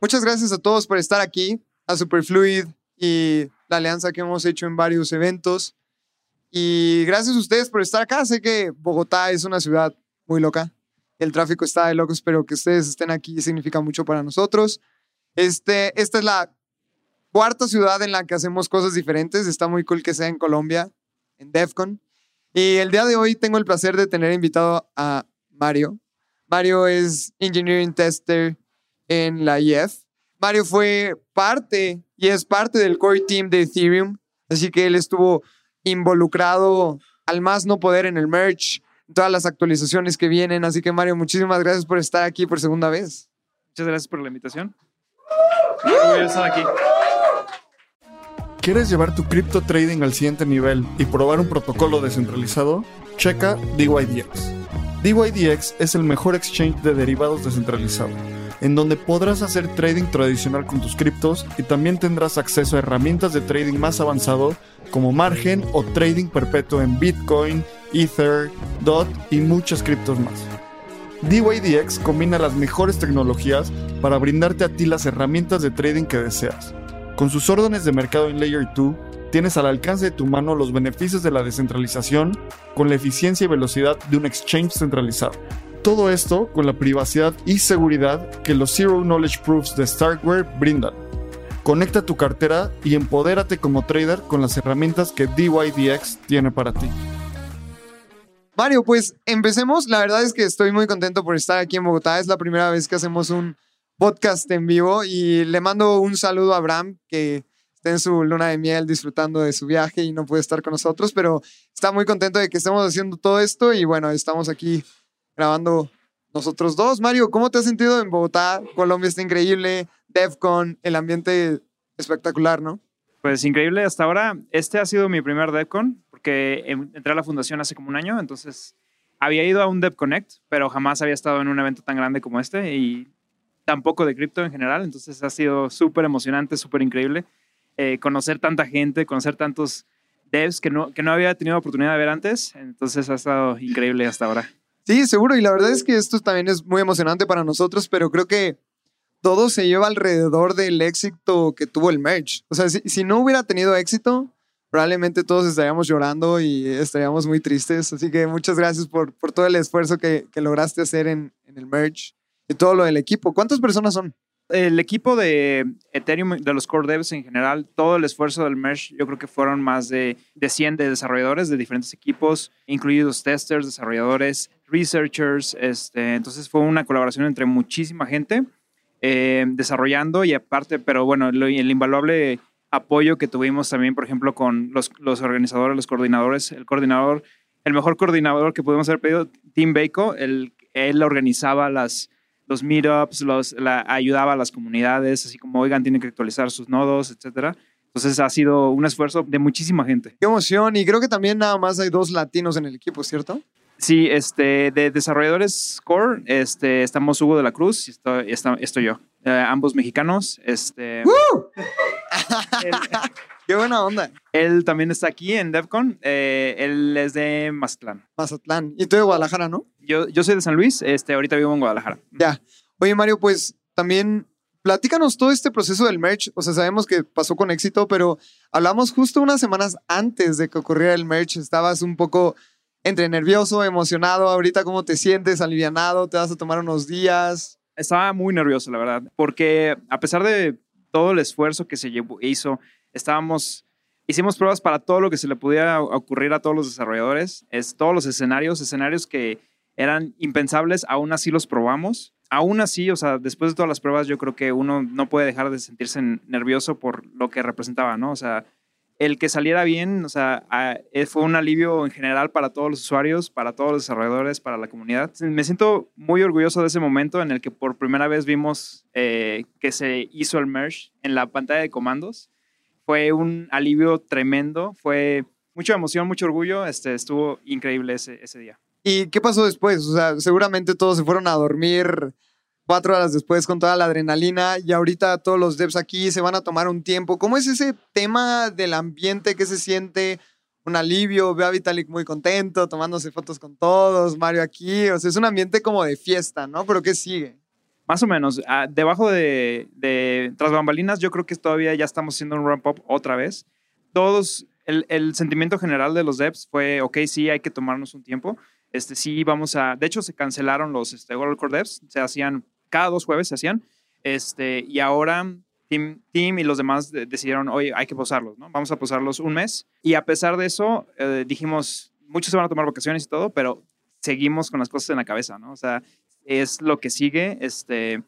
Muchas gracias a todos por estar aquí, a Superfluid y la alianza que hemos hecho en varios eventos. Y gracias a ustedes por estar acá. Sé que Bogotá es una ciudad muy loca. El tráfico está de locos, pero que ustedes estén aquí significa mucho para nosotros. Este, esta es la cuarta ciudad en la que hacemos cosas diferentes. Está muy cool que sea en Colombia, en DEFCON. Y el día de hoy tengo el placer de tener invitado a Mario. Mario es Engineering Tester en la IEF. Mario fue parte y es parte del core team de Ethereum, así que él estuvo involucrado al más no poder en el merge, todas las actualizaciones que vienen. Así que Mario, muchísimas gracias por estar aquí por segunda vez. Muchas gracias por la invitación. Voy a estar aquí. ¿Quieres llevar tu cripto trading al siguiente nivel y probar un protocolo descentralizado? Checa DYDX. DYDX es el mejor exchange de derivados descentralizado, en donde podrás hacer trading tradicional con tus criptos y también tendrás acceso a herramientas de trading más avanzado como margen o trading perpetuo en Bitcoin, Ether, DOT y muchas criptos más. DYDX combina las mejores tecnologías para brindarte a ti las herramientas de trading que deseas. Con sus órdenes de mercado en Layer 2, tienes al alcance de tu mano los beneficios de la descentralización con la eficiencia y velocidad de un exchange centralizado. Todo esto con la privacidad y seguridad que los Zero Knowledge Proofs de Starkware brindan. Conecta tu cartera y empodérate como trader con las herramientas que DYDX tiene para ti. Mario, pues empecemos. La verdad es que estoy muy contento por estar aquí en Bogotá. Es la primera vez que hacemos un podcast en vivo y le mando un saludo a Abraham que está en su luna de miel disfrutando de su viaje y no puede estar con nosotros, pero está muy contento de que estemos haciendo todo esto y bueno, estamos aquí grabando nosotros dos. Mario, ¿cómo te has sentido en Bogotá? Colombia está increíble, DEFCON, el ambiente espectacular, ¿no? Pues increíble hasta ahora. Este ha sido mi primer DevCon porque entré a la fundación hace como un año, entonces había ido a un DevConnect, pero jamás había estado en un evento tan grande como este y tampoco de cripto en general, entonces ha sido súper emocionante, súper increíble eh, conocer tanta gente, conocer tantos devs que no, que no había tenido oportunidad de ver antes, entonces ha estado increíble hasta ahora. Sí, seguro, y la verdad es que esto también es muy emocionante para nosotros, pero creo que todo se lleva alrededor del éxito que tuvo el merch. O sea, si, si no hubiera tenido éxito, probablemente todos estaríamos llorando y estaríamos muy tristes. Así que muchas gracias por, por todo el esfuerzo que, que lograste hacer en, en, el merch y todo lo del equipo. ¿Cuántas personas son? El equipo de Ethereum, de los core devs en general, todo el esfuerzo del merge, yo creo que fueron más de, de 100 de desarrolladores de diferentes equipos, incluidos testers, desarrolladores, researchers. Este, entonces fue una colaboración entre muchísima gente eh, desarrollando y aparte, pero bueno, el invaluable apoyo que tuvimos también, por ejemplo, con los, organizadores, los coordinadores, el coordinador, el mejor coordinador que pudimos haber pedido, Tim Bako, el, él organizaba las, los meetups, los, la, ayudaba a las comunidades, así como, oigan, tienen que actualizar sus nodos, etcétera. Entonces ha sido un esfuerzo de muchísima gente. Qué emoción. Y creo que también nada más hay dos latinos en el equipo, ¿cierto? Sí, este, de desarrolladores core, este, estamos Hugo de la Cruz y estoy, estoy yo. Eh, ambos mexicanos. Este, ¡Woo! Él, ¡Qué buena onda! Él también está aquí en DevCon. Eh, él es de Mazatlán. Mazatlán. Y tú de Guadalajara, ¿no? Yo, yo soy de San Luis. Este, ahorita vivo en Guadalajara. Ya. Oye, Mario, pues también platícanos todo este proceso del merch. O sea, sabemos que pasó con éxito, pero hablamos justo unas semanas antes de que ocurriera el merch. Estabas un poco entre nervioso, emocionado. Ahorita, ¿cómo te sientes? ¿Alivianado? ¿Te vas a tomar unos días? Estaba muy nervioso, la verdad, porque a pesar de todo el esfuerzo que se llevó, hizo, estábamos, hicimos pruebas para todo lo que se le pudiera ocurrir a todos los desarrolladores, es todos los escenarios, escenarios que eran impensables, aún así los probamos. Aún así, o sea, después de todas las pruebas, yo creo que uno no puede dejar de sentirse nervioso por lo que representaba, ¿no? O sea, el que saliera bien, o sea, eh, fue un alivio en general para todos los usuarios, para todos los desarrolladores, para la comunidad. Me siento muy orgulloso de ese momento en el que por primera vez vimos eh, que se hizo el merge en la pantalla de comandos. Fue un alivio tremendo, fue mucha emoción, mucho orgullo, este, estuvo increíble ese, ese día. ¿Y qué pasó después? O sea, seguramente todos se fueron a dormir cuatro horas después con toda la adrenalina y ahorita todos los devs aquí se van a tomar un tiempo. ¿Cómo es ese tema del ambiente que se siente? Un alivio, veo a Vitalik muy contento, tomándose fotos con todos, Mario aquí, o sea, es un ambiente como de fiesta, ¿no? Pero ¿qué sigue? Más o menos, ah, debajo de, de, tras bambalinas, yo creo que todavía ya estamos haciendo un ramp up otra vez. Todos, el, el sentimiento general de los devs fue, ok, sí, hay que tomarnos un tiempo. Este, sí, vamos a, de hecho, se cancelaron los este, World Core Devs, se hacían cada dos jueves se hacían. Este, y ahora Team, Team y los demás decidieron, oye, hay que posarlos, ¿no? Vamos a posarlos un mes. Y a pesar de eso, eh, dijimos, muchos se van a tomar vacaciones y todo, pero seguimos con las cosas en la cabeza, ¿no? O sea, es lo que sigue. Este,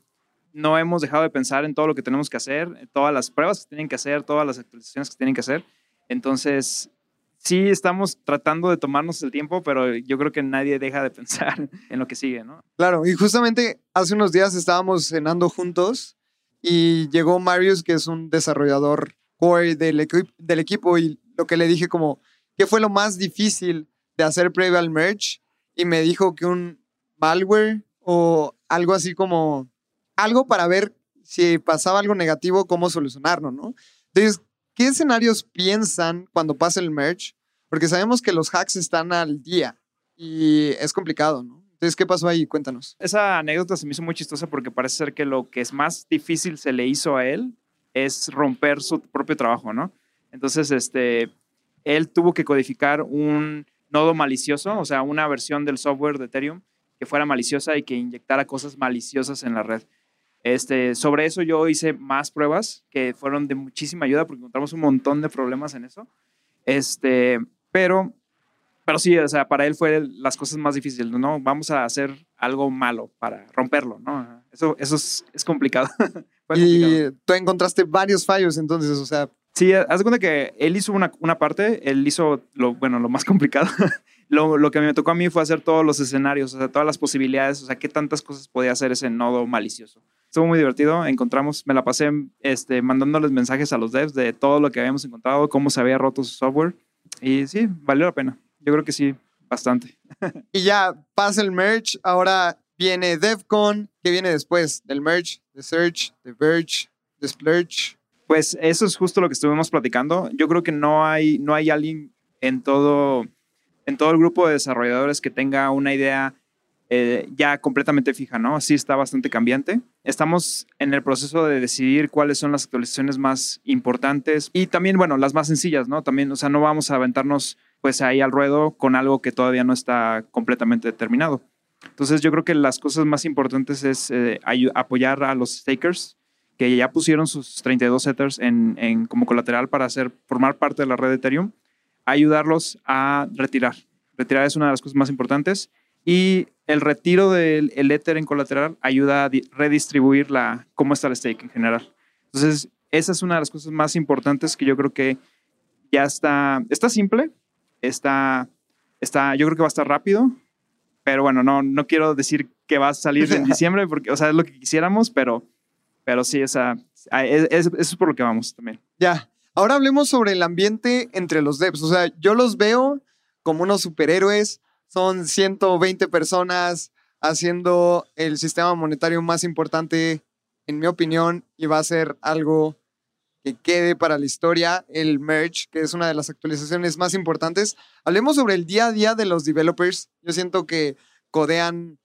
no hemos dejado de pensar en todo lo que tenemos que hacer, todas las pruebas que tienen que hacer, todas las actualizaciones que tienen que hacer. Entonces, sí estamos tratando de tomarnos el tiempo, pero yo creo que nadie deja de pensar en lo que sigue, ¿no? Claro, y justamente hace unos días estábamos cenando juntos y llegó Marius, que es un desarrollador core del, del equipo, y lo que le dije como, ¿qué fue lo más difícil de hacer previo al merge? Y me dijo que un malware o algo así como, algo para ver si pasaba algo negativo, cómo solucionarlo, ¿no? Entonces, ¿Qué escenarios piensan cuando pasa el merge? Porque sabemos que los hacks están al día y es complicado, ¿no? Entonces, ¿qué pasó ahí? Cuéntanos. Esa anécdota se me hizo muy chistosa porque parece ser que lo que es más difícil se le hizo a él es romper su propio trabajo, ¿no? Entonces, este, él tuvo que codificar un nodo malicioso, o sea, una versión del software de Ethereum que fuera maliciosa y que inyectara cosas maliciosas en la red. Este, sobre eso yo hice más pruebas que fueron de muchísima ayuda porque encontramos un montón de problemas en eso. Este, pero, pero sí, o sea, para él fue las cosas más difíciles, ¿no? Vamos a hacer algo malo para romperlo, ¿no? Eso, eso es, es complicado. y tú encontraste varios fallos entonces, o sea... Sí, haz de cuenta que él hizo una, una parte, él hizo lo, bueno, lo más complicado. lo, lo, que me tocó a mí fue hacer todos los escenarios, o sea, todas las posibilidades, o sea, qué tantas cosas podía hacer ese nodo malicioso. Estuvo muy divertido. Encontramos, me la pasé este, mandándoles mensajes a los devs de todo lo que habíamos encontrado, cómo se había roto su software. Y sí, valió la pena. Yo creo que sí, bastante. y ya pasa el merge. Ahora viene DevCon. ¿Qué viene después del merge? The Search, The Verge, The Splurge. Pues eso es justo lo que estuvimos platicando. Yo creo que no hay, no hay alguien en todo, en todo el grupo de desarrolladores que tenga una idea eh, ya completamente fija, ¿no? Sí está bastante cambiante. Estamos en el proceso de decidir cuáles son las actualizaciones más importantes y también, bueno, las más sencillas, ¿no? También, o sea, no vamos a aventarnos pues ahí al ruedo con algo que todavía no está completamente determinado. Entonces yo creo que las cosas más importantes es eh, apoyar a los stakers que ya pusieron sus 32 setters en, en, como colateral para hacer, formar parte de la red de Ethereum, ayudarlos a retirar. Retirar es una de las cosas más importantes y el retiro del el Ether en colateral ayuda a redistribuir la, cómo está el stake en general. Entonces, esa es una de las cosas más importantes que yo creo que ya está, está simple, está, está, yo creo que va a estar rápido, pero bueno, no, no quiero decir que va a salir en diciembre, porque, o sea, es lo que quisiéramos, pero, pero sí, esa, es, eso es por lo que vamos también. Ya, ahora hablemos sobre el ambiente entre los devs, o sea, yo los veo como unos superhéroes, son 120 personas haciendo el sistema monetario más importante, en mi opinión, y va a ser algo que quede para la historia, el merge, que es una de las actualizaciones más importantes. Hablemos sobre el día a día de los developers. Yo siento que codean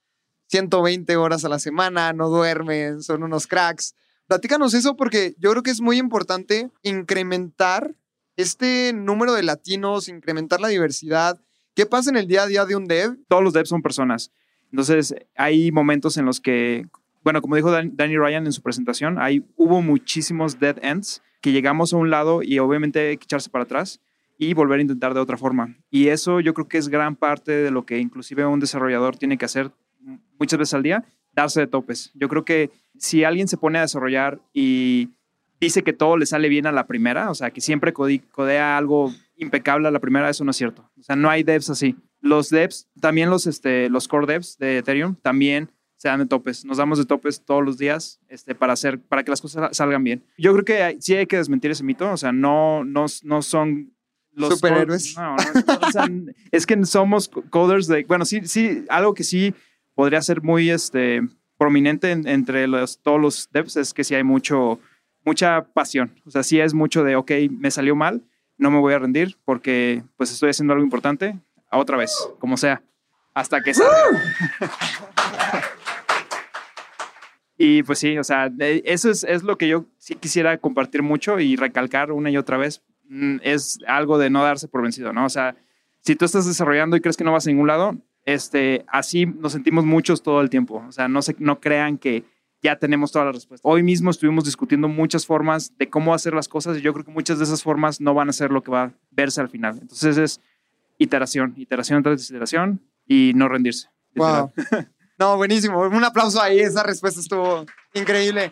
120 horas a la semana, no duermen, son unos cracks. Platícanos eso porque yo creo que es muy importante incrementar este número de latinos, incrementar la diversidad, ¿Qué pasa en el día a día de un dev? Todos los devs son personas. Entonces, hay momentos en los que, bueno, como dijo Danny Ryan en su presentación, hay, hubo muchísimos dead ends que llegamos a un lado y obviamente hay que echarse para atrás y volver a intentar de otra forma. Y eso yo creo que es gran parte de lo que inclusive un desarrollador tiene que hacer muchas veces al día, darse de topes. Yo creo que si alguien se pone a desarrollar y dice que todo le sale bien a la primera, o sea, que siempre codea algo impecable a la primera, eso no es cierto. O sea, no hay devs así. Los devs, también los, este, los core devs de Ethereum, también se dan de topes. Nos damos de topes todos los días este, para, hacer, para que las cosas salgan bien. Yo creo que sí hay que desmentir ese mito. O sea, no, no, no son los superhéroes. No, o sea, es que somos coders de. Bueno, sí, sí, algo que sí podría ser muy este, prominente entre los, todos los devs es que sí hay mucho, mucha pasión. O sea, sí es mucho de, ok, me salió mal, no me voy a rendir porque pues estoy haciendo algo importante, a otra vez, como sea, hasta que salga. y pues sí, o sea, eso es, es lo que yo sí quisiera compartir mucho y recalcar una y otra vez. Mm, es algo de no darse por vencido, ¿no? O sea, si tú estás desarrollando y crees que no vas a ningún lado, este, así nos sentimos muchos todo el tiempo. O sea, no, se, no crean que ya tenemos todas las respuestas. Hoy mismo estuvimos discutiendo muchas formas de cómo hacer las cosas y yo creo que muchas de esas formas no van a ser lo que va a verse al final. Entonces es iteración, iteración tras iteración y no rendirse. Wow. No, buenísimo. Un aplauso ahí. Esa respuesta estuvo increíble.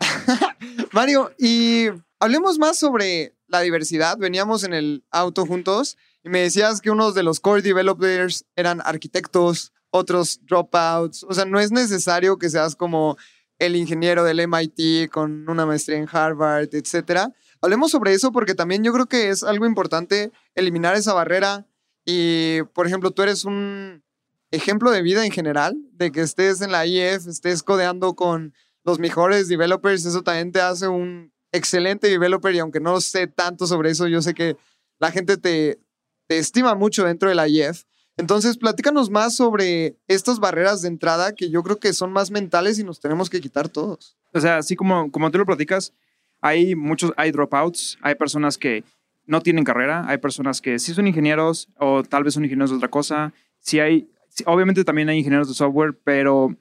Mario, y hablemos más sobre la diversidad. Veníamos en el auto juntos y me decías que unos de los core developers eran arquitectos, otros dropouts. O sea, no es necesario que seas como el ingeniero del MIT con una maestría en Harvard, etcétera. Hablemos sobre eso porque también yo creo que es algo importante eliminar esa barrera. Y, por ejemplo, tú eres un ejemplo de vida en general, de que estés en la IF, estés codeando con los mejores developers, eso también te hace un excelente developer y aunque no sé tanto sobre eso, yo sé que la gente te, te estima mucho dentro de la IEF. Entonces, platícanos más sobre estas barreras de entrada que yo creo que son más mentales y nos tenemos que quitar todos. O sea, así como, como tú lo platicas, hay muchos, hay dropouts, hay personas que no tienen carrera, hay personas que sí son ingenieros o tal vez son ingenieros de otra cosa. Sí hay, obviamente también hay ingenieros de software, pero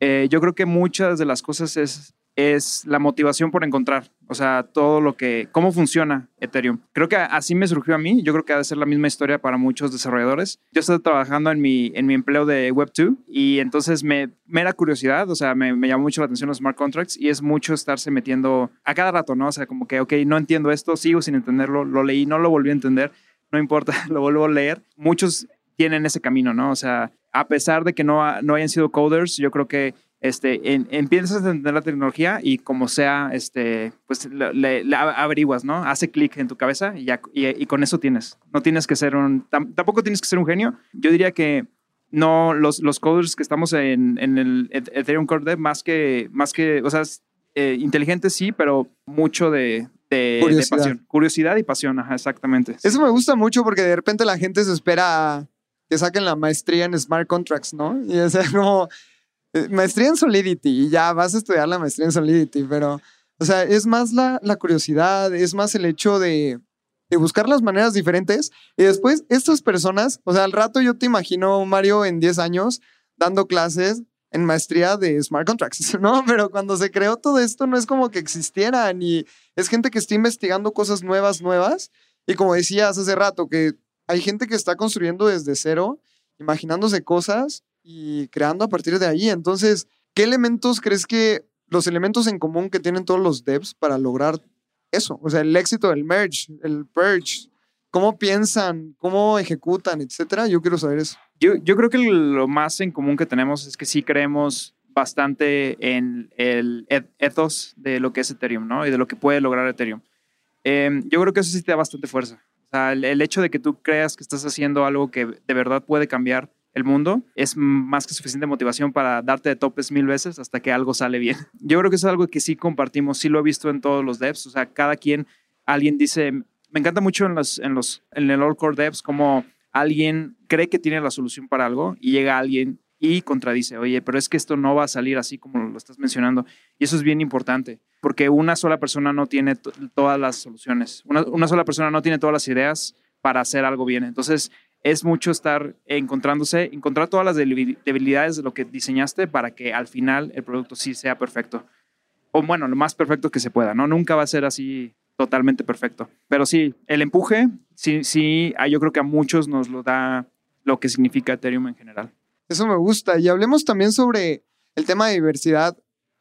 eh, yo creo que muchas de las cosas es es la motivación por encontrar, o sea, todo lo que, cómo funciona Ethereum. Creo que así me surgió a mí, yo creo que ha de ser la misma historia para muchos desarrolladores. Yo estoy trabajando en mi, en mi empleo de Web2 y entonces me, me era curiosidad, o sea, me, me, llamó mucho la atención los smart contracts y es mucho estarse metiendo a cada rato, ¿no? O sea, como que, ok, no entiendo esto, sigo sin entenderlo, lo leí, no lo volví a entender, no importa, lo vuelvo a leer. Muchos tienen ese camino, ¿no? O sea, a pesar de que no, no hayan sido coders, yo creo que este, empiezas a entender la tecnología y como sea, este, pues le, averiguas, ¿no? Hace clic en tu cabeza y, ya, y, con eso tienes. No tienes que ser un, tampoco tienes que ser un genio. Yo diría que no, los, los coders que estamos en, en el Ethereum Core Dev, más que, más que, o sea, eh, inteligentes sí, pero mucho de, de, pasión. Curiosidad y pasión, ajá, exactamente. Eso me gusta mucho porque de repente la gente se espera que saquen la maestría en smart contracts, ¿no? Y es como maestría en Solidity y ya vas a estudiar la maestría en Solidity, pero, o sea, es más la, la curiosidad, es más el hecho de, de, buscar las maneras diferentes y después estas personas, o sea, al rato yo te imagino, Mario, en 10 años dando clases en maestría de smart contracts, ¿no? Pero cuando se creó todo esto no es como que existieran y es gente que está investigando cosas nuevas, nuevas y como decías hace rato, que hay gente que está construyendo desde cero, imaginándose cosas y creando a partir de ahí. Entonces, ¿qué elementos crees que los elementos en común que tienen todos los devs para lograr eso? O sea, el éxito del merge, el purge, cómo piensan, cómo ejecutan, etcétera. Yo quiero saber eso. Yo, yo creo que lo más en común que tenemos es que sí creemos bastante en el ethos de lo que es Ethereum, ¿no? Y de lo que puede lograr Ethereum. Em, yo creo que eso sí te da bastante fuerza. O sea, el, el, hecho de que tú creas que estás haciendo algo que de verdad puede cambiar el mundo, es más que suficiente motivación para darte de topes mil veces hasta que algo sale bien. Yo creo que es algo que sí compartimos, sí lo he visto en todos los devs, o sea, cada quien, alguien dice, me encanta mucho en, los, en, los, en el All Core Devs como alguien cree que tiene la solución para algo y llega alguien y contradice, oye, pero es que esto no va a salir así como lo estás mencionando. Y eso es bien importante, porque una sola persona no tiene todas las soluciones, una, una, sola persona no tiene todas las ideas para hacer algo bien. Entonces, es mucho estar encontrándose, encontrar todas las debilidades de lo que diseñaste para que al final el producto sí sea perfecto. O bueno, lo más perfecto que se pueda, ¿no? Nunca va a ser así totalmente perfecto. Pero sí, el empuje, sí, sí, yo creo que a muchos nos lo da lo que significa Ethereum en general. Eso me gusta. Y hablemos también sobre el tema de diversidad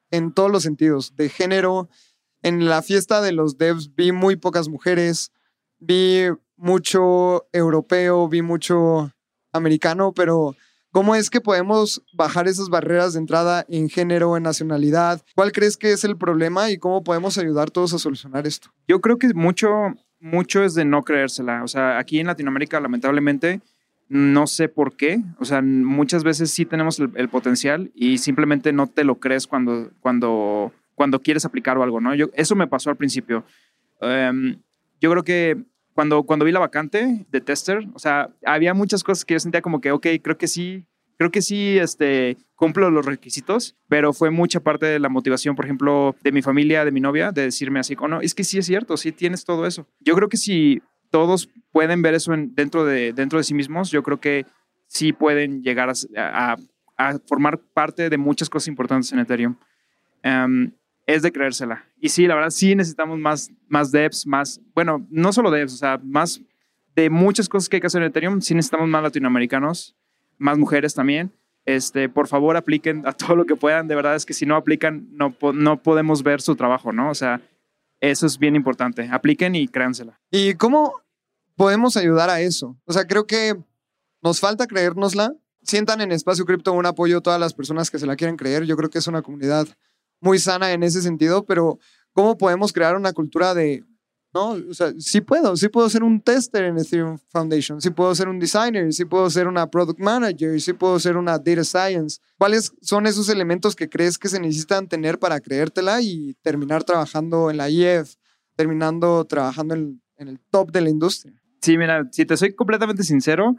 en todos los sentidos, de género, en la fiesta de los devs vi muy pocas mujeres, vi mucho europeo, vi mucho americano, pero ¿cómo es que podemos bajar esas barreras de entrada en género, en nacionalidad? ¿Cuál crees que es el problema y cómo podemos ayudar todos a solucionar esto? Yo creo que mucho, mucho es de no creérsela. O sea, aquí en Latinoamérica, lamentablemente, no sé por qué. O sea, muchas veces sí tenemos el, potencial y simplemente no te lo crees cuando, cuando, cuando quieres aplicar o algo, ¿no? Yo, eso me pasó al principio. Em, yo creo que cuando, cuando vi la vacante de tester, o sea, había muchas cosas que yo sentía como que, ok, creo que sí, creo que sí este, cumplo los requisitos, pero fue mucha parte de la motivación, por ejemplo, de mi familia, de mi novia, de decirme así, oh, no, es que sí es cierto, sí tienes todo eso. Yo creo que si todos pueden ver eso dentro, de, dentro de sí mismos, yo creo que sí pueden llegar a, formar parte de muchas cosas importantes en Ethereum. Em, es de creérsela. Y sí, la verdad, sí necesitamos más, más devs, más, bueno, no solo devs, o sea, más de muchas cosas que hay que hacer en Ethereum, sí necesitamos más latinoamericanos, más mujeres también. Este, por favor, apliquen a todo lo que puedan. De verdad es que si no aplican, no, no podemos ver su trabajo, ¿no? O sea, eso es bien importante. Apliquen y créansela. ¿Y cómo podemos ayudar a eso? O sea, creo que nos falta creérnosla. Sientan en Espacio Cripto un apoyo a todas las personas que se la quieren creer. Yo creo que es una comunidad muy sana en ese sentido, pero ¿cómo podemos crear una cultura de, no, o sea, sí puedo, sí puedo ser un tester en Ethereum Foundation, sí puedo ser un designer, sí puedo ser una product manager, sí puedo ser una data science. ¿Cuáles son esos elementos que crees que se necesitan tener para creértela y terminar trabajando en la IEF, terminando trabajando en, en el top de la industria? Sí, mira, si te soy completamente sincero,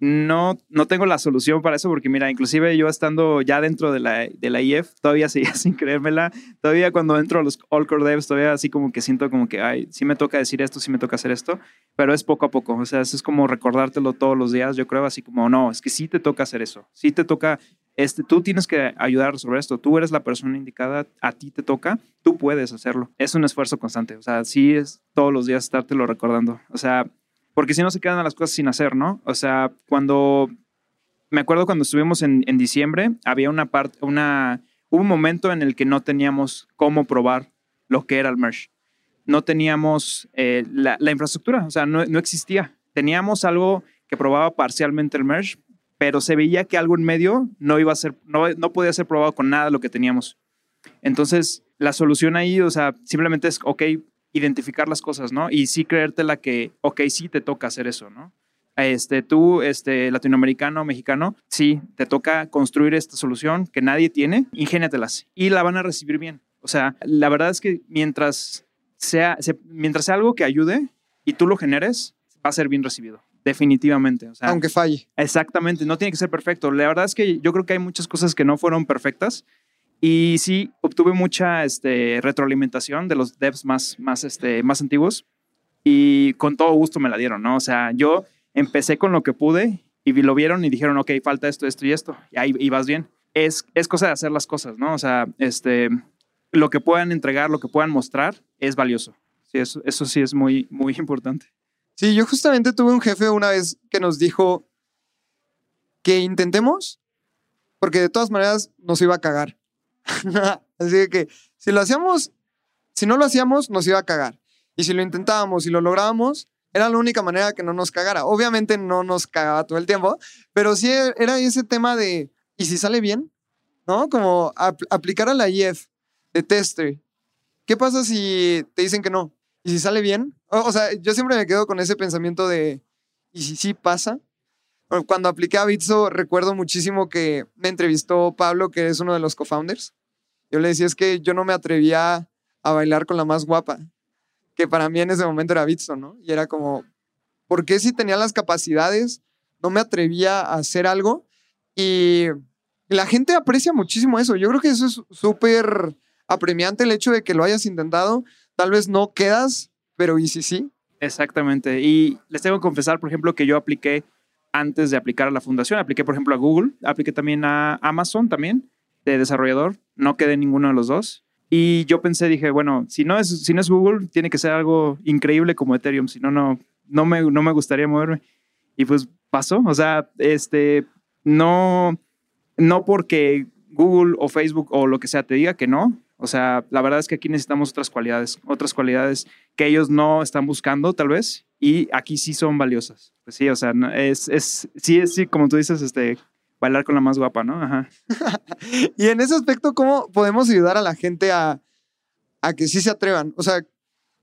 no, no tengo la solución para eso porque mira, inclusive yo estando ya dentro de la, de la IF, todavía seguía sin creérmela, todavía cuando entro a los All Core Devs, todavía así como que siento como que, ay, sí me toca decir esto, sí me toca hacer esto, pero es poco a poco, o sea, es como recordártelo todos los días, yo creo así como, no, es que sí te toca hacer eso, sí te toca, este, tú tienes que ayudar a resolver esto, tú eres la persona indicada, a ti te toca, tú puedes hacerlo, es un esfuerzo constante, o sea, sí es todos los días estártelo recordando, o sea, porque si no se quedan las cosas sin hacer, ¿no? O sea, cuando, me acuerdo cuando estuvimos en, en diciembre, había una parte, una, hubo un momento en el que no teníamos cómo probar lo que era el merge. No teníamos eh, la, la, infraestructura, o sea, no, no, existía. Teníamos algo que probaba parcialmente el merge, pero se veía que algo en medio no iba a ser, no, no podía ser probado con nada lo que teníamos. Entonces, la solución ahí, o sea, simplemente es, ok, identificar las cosas, ¿no? Y sí creértela que, ok, sí te toca hacer eso, ¿no? Este, tú, este, latinoamericano, mexicano, sí, te toca construir esta solución que nadie tiene, ingéniatelas y la van a recibir bien. O sea, la verdad es que mientras sea, mientras sea algo que ayude y tú lo generes, va a ser bien recibido. Definitivamente. O sea, Aunque falle. Exactamente, no tiene que ser perfecto. La verdad es que yo creo que hay muchas cosas que no fueron perfectas y sí, obtuve mucha este, retroalimentación de los devs más, más, este, más antiguos y con todo gusto me la dieron, ¿no? O sea, yo empecé con lo que pude y lo vieron y dijeron, ok, falta esto, esto y esto, y ahí y vas bien. Es, es cosa de hacer las cosas, ¿no? O sea, este, lo que puedan entregar, lo que puedan mostrar es valioso. Sí, eso, eso sí es muy, muy importante. Sí, yo justamente tuve un jefe una vez que nos dijo que intentemos, porque de todas maneras nos iba a cagar. Así que si lo hacíamos, si no lo hacíamos, nos iba a cagar. Y si lo intentábamos y lo lográbamos, era la única manera que no nos cagara. Obviamente no nos cagaba todo el tiempo, pero sí era ese tema de, ¿y si sale bien? ¿No? Como aplicar a la IF de tester. ¿Qué pasa si te dicen que no? ¿Y si sale bien? O, o sea, yo siempre me quedo con ese pensamiento de, ¿y si sí pasa? Cuando apliqué a Bitso, recuerdo muchísimo que me entrevistó Pablo, que es uno de los co-founders. Yo le decía, es que yo no me atrevía a bailar con la más guapa, que para mí en ese momento era Bitso, ¿no? Y era como, ¿por qué si tenía las capacidades no me atrevía a hacer algo? Y la gente aprecia muchísimo eso. Yo creo que eso es súper apremiante el hecho de que lo hayas intentado. Tal vez no quedas, pero ¿y si sí? Exactamente. Y les tengo que confesar, por ejemplo, que yo apliqué antes de aplicar a la fundación. Apliqué, por ejemplo, a Google, apliqué también a Amazon también, de desarrollador. No quedé en ninguno de los dos. Y yo pensé, dije, bueno, si no es, si no es Google, tiene que ser algo increíble como Ethereum, si no, no, no me, no me gustaría moverme. Y pues pasó, o sea, este, no, no porque Google o Facebook o lo que sea te diga que no, O sea, la verdad es que aquí necesitamos otras cualidades, otras cualidades que ellos no están buscando tal vez y aquí sí son valiosas. Pues sí, o sea, es, es, sí, es, sí, como tú dices, este, bailar con la más guapa, ¿no? Ajá. y en ese aspecto, ¿cómo podemos ayudar a la gente a, a que sí se atrevan? O sea,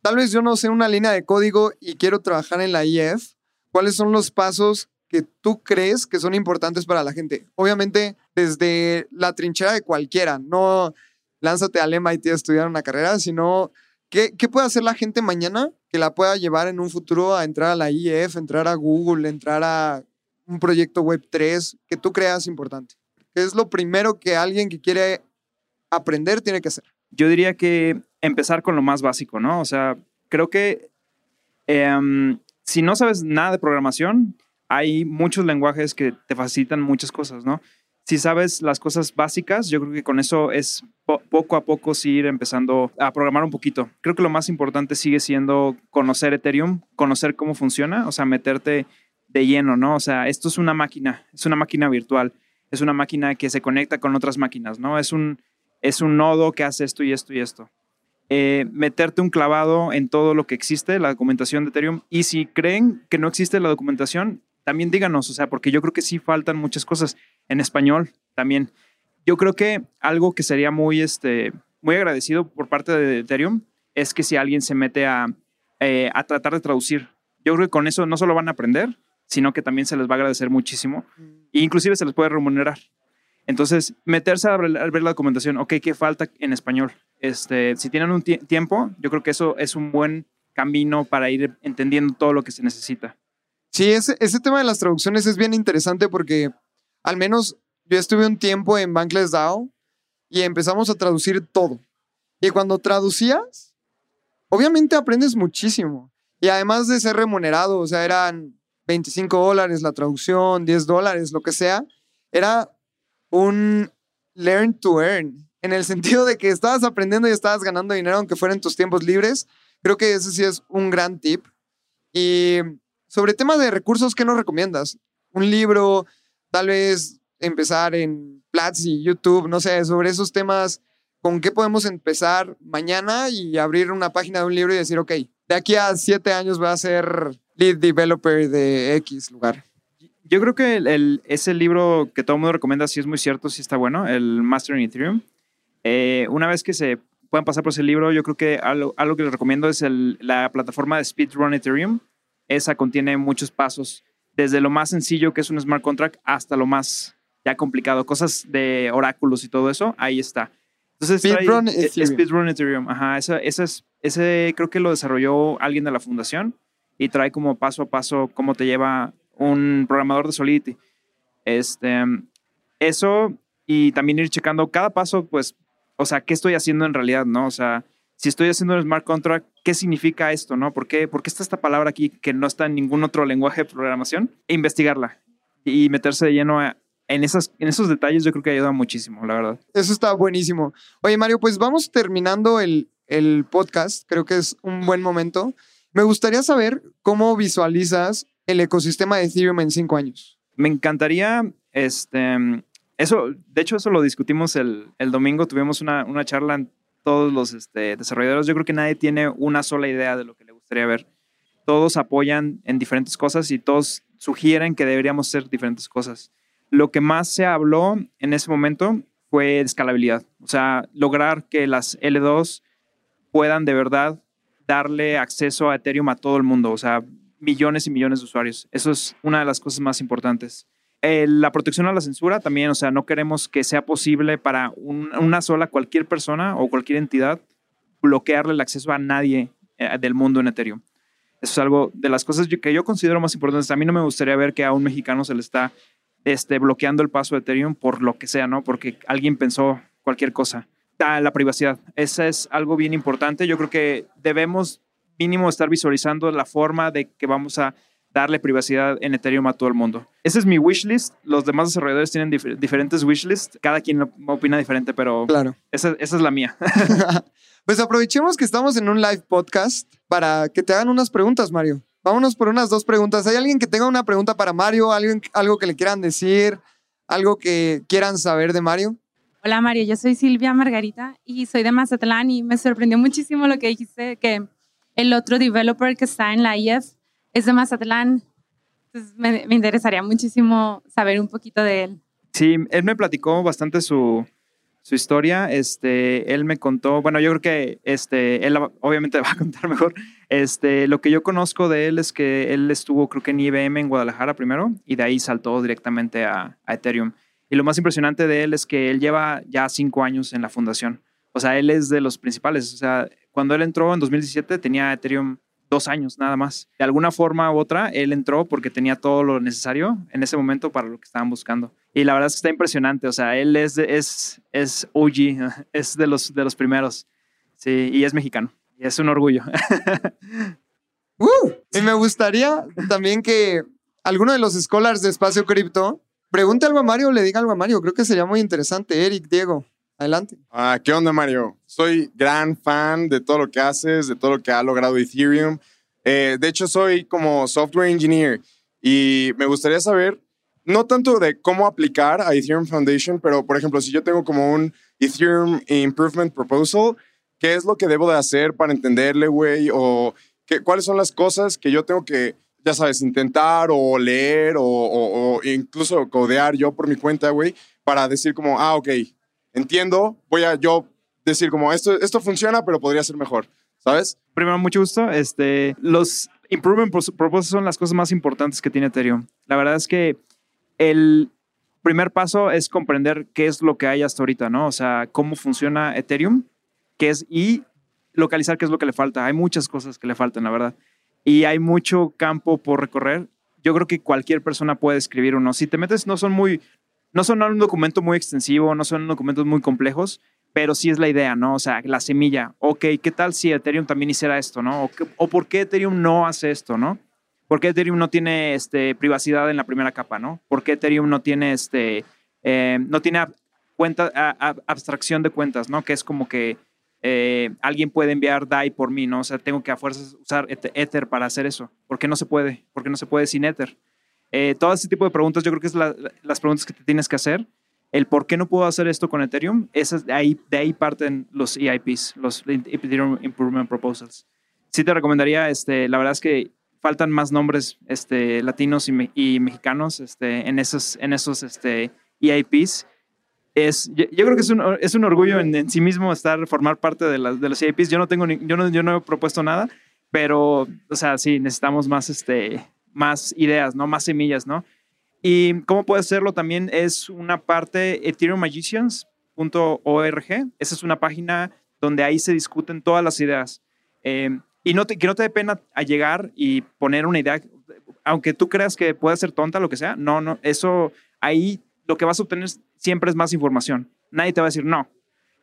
tal vez yo no sé una línea de código y quiero trabajar en la IF. ¿Cuáles son los pasos que tú crees que son importantes para la gente? Obviamente, desde la trinchera de cualquiera, no lánzate al MIT a estudiar una carrera, sino ¿qué, ¿qué, puede hacer la gente mañana que la pueda llevar en un futuro a entrar a la IF, entrar a Google, entrar a un proyecto web 3 que tú creas importante? ¿Qué es lo primero que alguien que quiere aprender tiene que hacer? Yo diría que empezar con lo más básico, ¿no? O sea, creo que eh, si no sabes nada de programación, hay muchos lenguajes que te facilitan muchas cosas, ¿no? Si sabes las cosas básicas, yo creo que con eso es po poco a poco seguir empezando a programar un poquito. Creo que lo más importante sigue siendo conocer Ethereum, conocer cómo funciona, o sea, meterte de lleno, ¿no? O sea, esto es una máquina, es una máquina virtual, es una máquina que se conecta con otras máquinas, ¿no? Es un, es un nodo que hace esto y esto y esto. Eh, meterte un clavado en todo lo que existe, la documentación de Ethereum. Y si creen que no existe la documentación, también díganos, o sea, porque yo creo que sí faltan muchas cosas en español también. Yo creo que algo que sería muy, este, muy agradecido por parte de Ethereum es que si alguien se mete a, eh, a tratar de traducir, yo creo que con eso no solo van a aprender, sino que también se les va a agradecer muchísimo e inclusive se les puede remunerar. Entonces, meterse a ver, la documentación, ok, ¿qué falta en español? Este, si tienen un tiempo, yo creo que eso es un buen camino para ir entendiendo todo lo que se necesita. Sí, ese, ese tema de las traducciones es bien interesante porque al menos yo estuve un tiempo en Bankless DAO y empezamos a traducir todo. Y cuando traducías, obviamente aprendes muchísimo. Y además de ser remunerado, o sea, eran 25 dólares la traducción, 10 dólares, lo que sea, era un learn to earn, en el sentido de que estabas aprendiendo y estabas ganando dinero aunque fueran tus tiempos libres. Creo que ese sí es un gran tip. Y sobre temas de recursos, ¿qué nos recomiendas? Un libro, tal vez empezar en Platzi, YouTube, no sé, sobre esos temas, ¿con qué podemos empezar mañana y abrir una página de un libro y decir, ok, de aquí a siete años voy a ser lead developer de X lugar? Yo creo que el, ese libro que todo el mundo recomienda, sí es muy cierto, sí está bueno, el Mastering Ethereum. Eh, una vez que se puedan pasar por ese libro, yo creo que algo, algo que les recomiendo es el, la plataforma de Speedrun Ethereum. Esa contiene muchos pasos, desde lo más sencillo que es un smart contract hasta lo más ya complicado, cosas de oráculos y todo eso, ahí está. Entonces, Speedrun trae, Ethereum. Speedrun Ethereum, ajá, esa, esa es, ese creo que lo desarrolló alguien de la fundación y trae como paso a paso cómo te lleva un programador de Solidity. Este, eso y también ir checando cada paso, pues, o sea, ¿qué estoy haciendo en realidad, no? O sea, si estoy haciendo un smart contract, ¿qué significa esto, no? ¿Por qué, ¿Por qué está esta palabra aquí que no está en ningún otro lenguaje de programación? E investigarla y meterse de lleno a, en, esas, en esos detalles, yo creo que ayuda muchísimo, la verdad. Eso está buenísimo. Oye, Mario, pues vamos terminando el, el podcast. Creo que es un buen momento. Me gustaría saber cómo visualizas el ecosistema de Ethereum en cinco años. Me encantaría, este, eso, de hecho, eso lo discutimos el, el domingo, tuvimos una, una charla todos los este, desarrolladores. Yo creo que nadie tiene una sola idea de lo que le gustaría ver. Todos apoyan en diferentes cosas y todos sugieren que deberíamos hacer diferentes cosas. Lo que más se habló en ese momento fue escalabilidad, o sea, lograr que las L2 puedan de verdad darle acceso a Ethereum a todo el mundo, o sea, millones y millones de usuarios. Eso es una de las cosas más importantes. Eh, la protección a la censura también, o sea, no queremos que sea posible para un, una sola, cualquier persona o cualquier entidad bloquearle el acceso a nadie eh, del mundo en Ethereum. Eso es algo de las cosas que yo considero más importantes. A mí no me gustaría ver que a un mexicano se le está este, bloqueando el paso de Ethereum por lo que sea, ¿no? Porque alguien pensó cualquier cosa. Ah, la privacidad, esa es algo bien importante. Yo creo que debemos mínimo estar visualizando la forma de que vamos a darle privacidad en Ethereum a todo el mundo. Ese es mi wishlist. Los demás desarrolladores tienen dif diferentes wishlists. Cada quien opina diferente, pero claro. esa, esa es la mía. pues aprovechemos que estamos en un live podcast para que te hagan unas preguntas, Mario. Vámonos por unas dos preguntas. ¿Hay alguien que tenga una pregunta para Mario? ¿Alguien, algo que le quieran decir? ¿Algo que quieran saber de Mario? Hola Mario, yo soy Silvia Margarita y soy de Mazatlán y me sorprendió muchísimo lo que dijiste, que el otro developer que está en la IEF es de Mazatlán. Entonces me, interesaría muchísimo saber un poquito de él. Sí, él me platicó bastante su, su historia. Este, él me contó, bueno, yo creo que este, él obviamente va a contar mejor. Este, lo que yo conozco de él es que él estuvo, creo que en IBM en Guadalajara primero y de ahí saltó directamente a, a Ethereum. Y lo más impresionante de él es que él lleva ya cinco años en la fundación. O sea, él es de los principales. O sea, cuando él entró en 2017 tenía Ethereum dos años nada más. De alguna forma u otra, él entró porque tenía todo lo necesario en ese momento para lo que estaban buscando. Y la verdad es que está impresionante. O sea, él es, es, es OG, es de los, de los primeros. Sí, y es mexicano. Y es un orgullo. Uh, y me gustaría también que alguno de los scholars de Espacio Cripto pregunte algo a Mario o le diga algo a Mario. Creo que sería muy interesante. Eric, Diego, adelante. Ah, ¿Qué onda, Mario? Soy gran fan de todo lo que haces, de todo lo que ha logrado Ethereum. Eh, de hecho, soy como software engineer y me gustaría saber, no tanto de cómo aplicar a Ethereum Foundation, pero por ejemplo, si yo tengo como un Ethereum Improvement Proposal, ¿qué es lo que debo de hacer para entenderle, güey? O qué, cuáles son las cosas que yo tengo que ya sabes, intentar o leer o, o, o incluso codear yo por mi cuenta, güey, para decir como, ah, ok, entiendo, voy a yo decir como, esto, esto funciona, pero podría ser mejor, ¿sabes? Primero, mucho gusto. Este, los improvement proposals son las cosas más importantes que tiene Ethereum. La verdad es que el primer paso es comprender qué es lo que hay hasta ahorita, ¿no? O sea, cómo funciona Ethereum, qué es, y localizar qué es lo que le falta. Hay muchas cosas que le faltan, la verdad. Y hay mucho campo por recorrer. Yo creo que cualquier persona puede escribir uno. Si te metes, no son muy, no son un documento muy extensivo, no son documentos muy complejos, pero sí es la idea, ¿no? O sea, la semilla. Ok, ¿qué tal si Ethereum también hiciera esto, ¿no? O, o por qué Ethereum no hace esto, ¿no? ¿Por qué Ethereum no tiene este, privacidad en la primera capa, ¿no? ¿Por qué Ethereum no tiene, este, eh, no tiene cuenta, abstracción de cuentas, ¿no? Que es como que eh, alguien puede enviar DAI por mí, ¿no? O sea, tengo que a fuerzas usar Eth- Ether para hacer eso. ¿Por qué no se puede? ¿Por qué no se puede sin Ether? Eh, todo ese tipo de preguntas, yo creo que es la- la- las preguntas que te tienes que hacer. El por qué no puedo hacer esto con Ethereum, esas de ahí, de ahí parten los EIPs, los Ethereum Improvement Proposals. Sí te recomendaría, este, la verdad es que faltan más nombres este, latinos y, me- y mexicanos este, en esos, en esos este, EIPs. Es, yo, yo creo que es un, es un orgullo en, en sí mismo estar, formar parte de, las de los EIPs. Yo no, tengo ni- yo, no, yo no he propuesto nada, pero, o sea, sí, necesitamos más, este, más ideas, ¿no? Más semillas, ¿no? Y cómo puede hacerlo también es una parte ethereumagicians.org. Esa es una página donde ahí se discuten todas las ideas. Eh, y no te, que no te dé pena a llegar y poner una idea, aunque tú creas que puede ser tonta, lo que sea. No, no, eso ahí lo que vas a obtener siempre es más información. Nadie te va a decir no.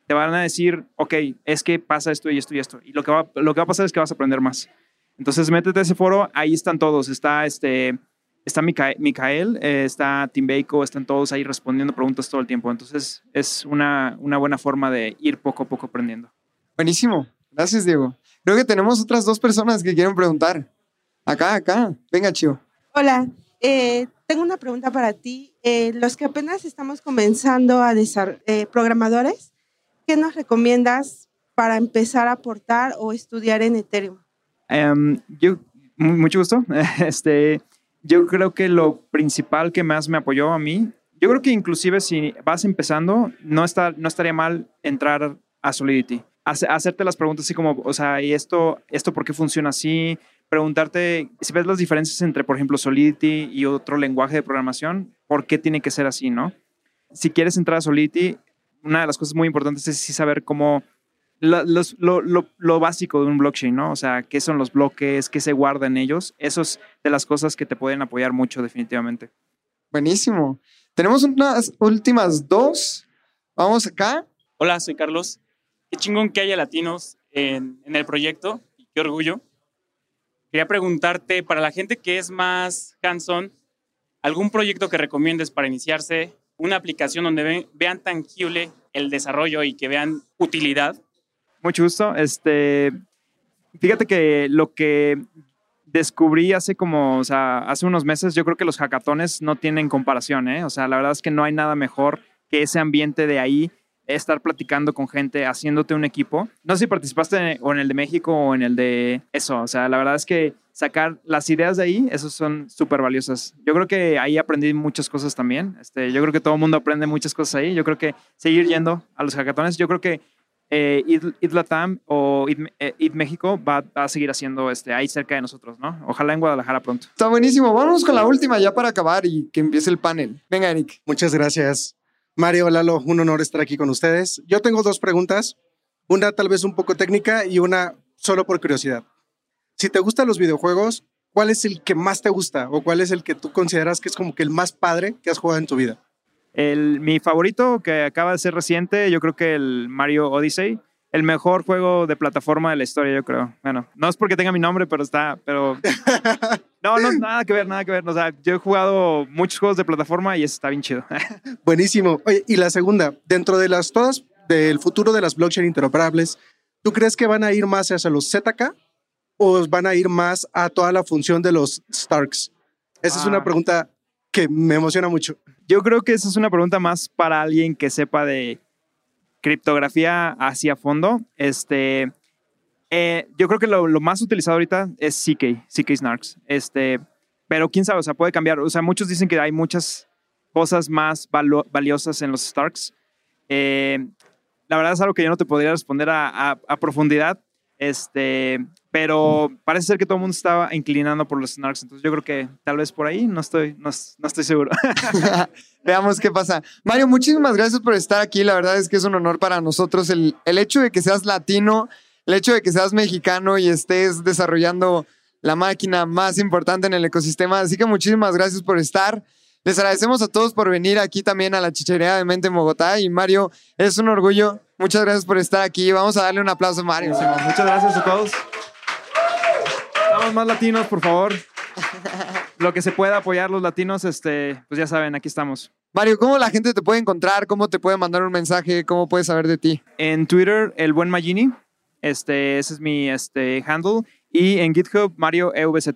Te van a decir, ok, es que pasa esto y esto y esto. Y lo que va a pasar es que vas a aprender más. Entonces, métete a ese foro, ahí están todos. Está este, está Mica- Micael, eh, está Timbeiko, están todos ahí respondiendo preguntas todo el tiempo. Entonces, es una, una buena forma de ir poco a poco aprendiendo. Buenísimo. Gracias, Diego. Creo que tenemos otras dos personas que quieren preguntar. Acá, acá. Venga, Chio. Hola, eh, tengo una pregunta para ti. Eh, los que apenas estamos comenzando a desarrollar, programadores, ¿qué nos recomiendas para empezar a aportar o estudiar en Ethereum? Em, yo, mu- mucho gusto. Este, yo creo que lo principal que más me apoyó a mí, yo creo que inclusive si vas empezando, no, está, no estaría mal entrar a Solidity. Hace- hacerte las preguntas así como, o sea, ¿y esto, esto por qué funciona así? Preguntarte si ves las diferencias entre, por ejemplo, Solidity y otro lenguaje de programación, ¿por qué tiene que ser así, no? Si quieres entrar a Solidity, una de las cosas muy importantes es saber cómo la- los- lo, lo- lo básico de un blockchain, ¿no? O sea, qué son los bloques, qué se guarda en ellos. Eso es de las cosas que te pueden apoyar mucho, definitivamente. Buenísimo. Tenemos unas últimas dos. Vamos acá. Hola, soy Carlos. Qué chingón que haya latinos en, en el proyecto y qué orgullo. Quería preguntarte, para la gente que es más hands-on, ¿algún proyecto que recomiendes para iniciarse? Una aplicación donde ve- vean tangible el desarrollo y que vean utilidad. Mucho gusto. Este, fíjate que lo que descubrí hace como, o sea, hace unos meses, yo creo que los hackatones no tienen comparación, ¿eh? O sea, la verdad es que no hay nada mejor que ese ambiente de ahí, estar platicando con gente, haciéndote un equipo. No sé si participaste en el de México o en el de eso. O sea, la verdad es que sacar las ideas de ahí, esos son súper valiosas. Yo creo que ahí aprendí muchas cosas también. Este, yo creo que todo el mundo aprende muchas cosas ahí. Yo creo que seguir yendo a los hackatones, yo creo que eh, o ID, eh, México va, va, a seguir haciendo este, ahí cerca de nosotros, ¿no? Ojalá en Guadalajara pronto. Está buenísimo. Vamos con la última ya para acabar y que empiece el panel. Venga, Eric. Muchas gracias. Mario, Lalo, un honor estar aquí con ustedes. Yo tengo dos preguntas, una tal vez un poco técnica y una solo por curiosidad. Si te gustan los videojuegos, ¿cuál es el que más te gusta o cuál es el que tú consideras que es como que el más padre que has jugado en tu vida? El, mi favorito que acaba de ser reciente, yo creo que el Mario Odyssey. El mejor juego de plataforma de la historia, yo creo. Bueno, no es porque tenga mi nombre, pero está, pero... No, no, nada que ver, nada que ver. O sea, yo he jugado muchos juegos de plataforma y eso está bien chido. Buenísimo. Oye, y la segunda, dentro de las todas, del futuro de las blockchain interoperables, ¿tú crees que van a ir más hacia los ZK o van a ir más a toda la función de los Starks? Esa es una Ah. pregunta que me emociona mucho. Yo creo que esa es una pregunta más para alguien que sepa de criptografía hacia fondo. Este, eh, yo creo que lo, lo más utilizado ahorita es CK, CK Snarks. Este, pero quién sabe, o sea, puede cambiar. O sea, muchos dicen que hay muchas cosas más valiosas en los Starks. Eh, la verdad es algo que yo no te podría responder a, a- a profundidad. Este, pero parece ser que todo el mundo estaba inclinando por los Snarks. Entonces yo creo que tal vez por ahí no estoy, no, no estoy seguro. Veamos qué pasa. Mario, muchísimas gracias por estar aquí. La verdad es que es un honor para nosotros el, el hecho de que seas latino, el hecho de que seas mexicano y estés desarrollando la máquina más importante en el ecosistema. Así que muchísimas gracias por estar. Les agradecemos a todos por venir aquí también a la chichería de Mente en Bogotá. Y Mario, es un orgullo. Muchas gracias por estar aquí. Vamos a darle un aplauso a Mario. Muchas gracias a todos. Estamos más latinos, por favor. Lo que se pueda apoyar los latinos, este, pues ya saben, aquí estamos. Mario, ¿cómo la gente te puede encontrar? ¿Cómo te puede mandar un mensaje? ¿Cómo puede saber de ti? En Twitter, el buen Magini. Este, ese es mi este, handle. Y en GitHub, Mario EVZ.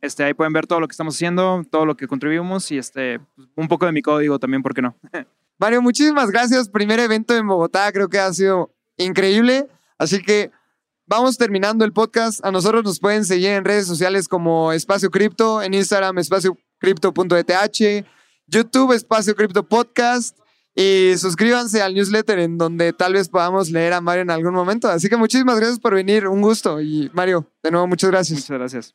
Este, ahí pueden ver todo lo que estamos haciendo, todo lo que contribuimos y este, pues, un poco de mi código también, ¿por qué no? Mario, muchísimas gracias. Primer evento en Bogotá, creo que ha sido increíble. Así que vamos terminando el podcast. A nosotros nos pueden seguir en redes sociales como Espacio Cripto, en Instagram espaciocripto.eth, YouTube Espacio Cripto Podcast y suscríbanse al newsletter en donde tal vez podamos leer a Mario en algún momento. Así que muchísimas gracias por venir, un gusto. Y Mario, de nuevo, muchas gracias. Muchas gracias.